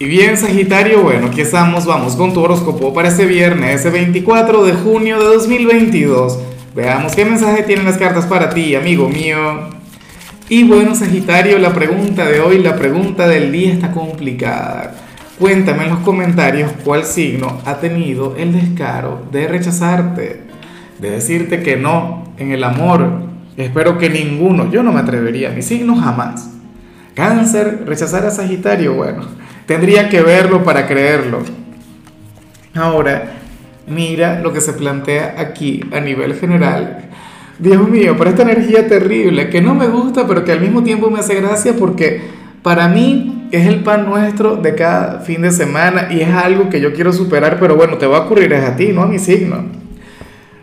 Y bien, Sagitario, bueno, aquí estamos, vamos con tu horóscopo para este viernes, ese 24 de junio de 2022. Veamos qué mensaje tienen las cartas para ti, amigo mío. Y bueno, Sagitario, la pregunta de hoy, la pregunta del día está complicada. Cuéntame en los comentarios cuál signo ha tenido el descaro de rechazarte, de decirte que no en el amor. Espero que ninguno, yo no me atrevería, mi signo jamás. Cáncer, rechazar a Sagitario, bueno Tendría que verlo para creerlo. Ahora, mira lo que se plantea aquí a nivel general. Dios mío, para esta energía terrible que no me gusta, pero que al mismo tiempo me hace gracia porque para mí es el pan nuestro de cada fin de semana y es algo que yo quiero superar, pero bueno, te va a ocurrir es a ti, no a mi signo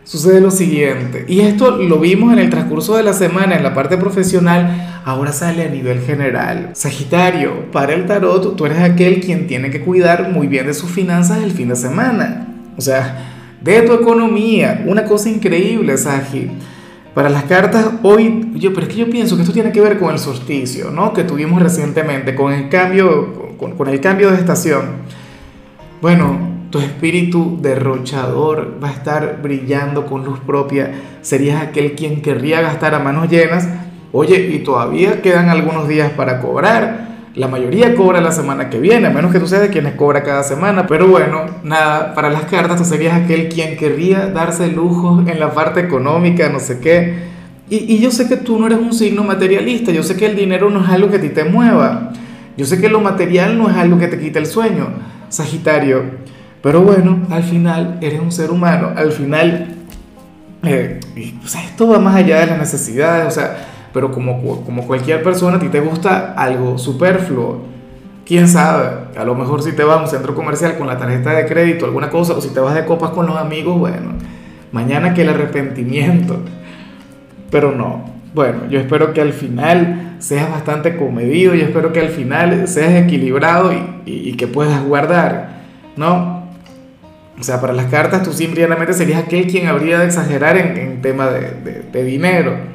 sucede lo siguiente, y esto lo vimos en el transcurso de la semana en la parte profesional, ahora sale a nivel general. Sagitario, para el tarot, tú eres aquel quien tiene que cuidar muy bien de sus finanzas el fin de semana. O sea, de tu economía, una cosa increíble, Sagi. Para las cartas hoy, yo, pero es que yo pienso que esto tiene que ver con el solsticio, ¿no? Que tuvimos recientemente, con el cambio, con, con el cambio de estación. Bueno, tu espíritu derrochador va a estar brillando con luz propia. Serías aquel quien querría gastar a manos llenas. Oye, y todavía quedan algunos días para cobrar. La mayoría cobra la semana que viene, a menos que tú seas de quienes cobra cada semana. Pero bueno, nada, para las cartas tú serías aquel quien querría darse lujos en la parte económica, no sé qué. Y, y yo sé que tú no eres un signo materialista, yo sé que el dinero no es algo que a ti te mueva. Yo sé que lo material no es algo que te quita el sueño. Sagitario, pero bueno, al final eres un ser humano, al final, eh, o sea, esto va más allá de las necesidades, o sea, pero como, como cualquier persona, a ti te gusta algo superfluo. Quién sabe, a lo mejor si te vas a un centro comercial con la tarjeta de crédito, alguna cosa, o si te vas de copas con los amigos, bueno, mañana que el arrepentimiento. Pero no, bueno, yo espero que al final seas bastante comedido, yo espero que al final seas equilibrado y, y que puedas guardar, ¿no? O sea, para las cartas tú simplemente serías aquel quien habría de exagerar en, tema de, de, dinero.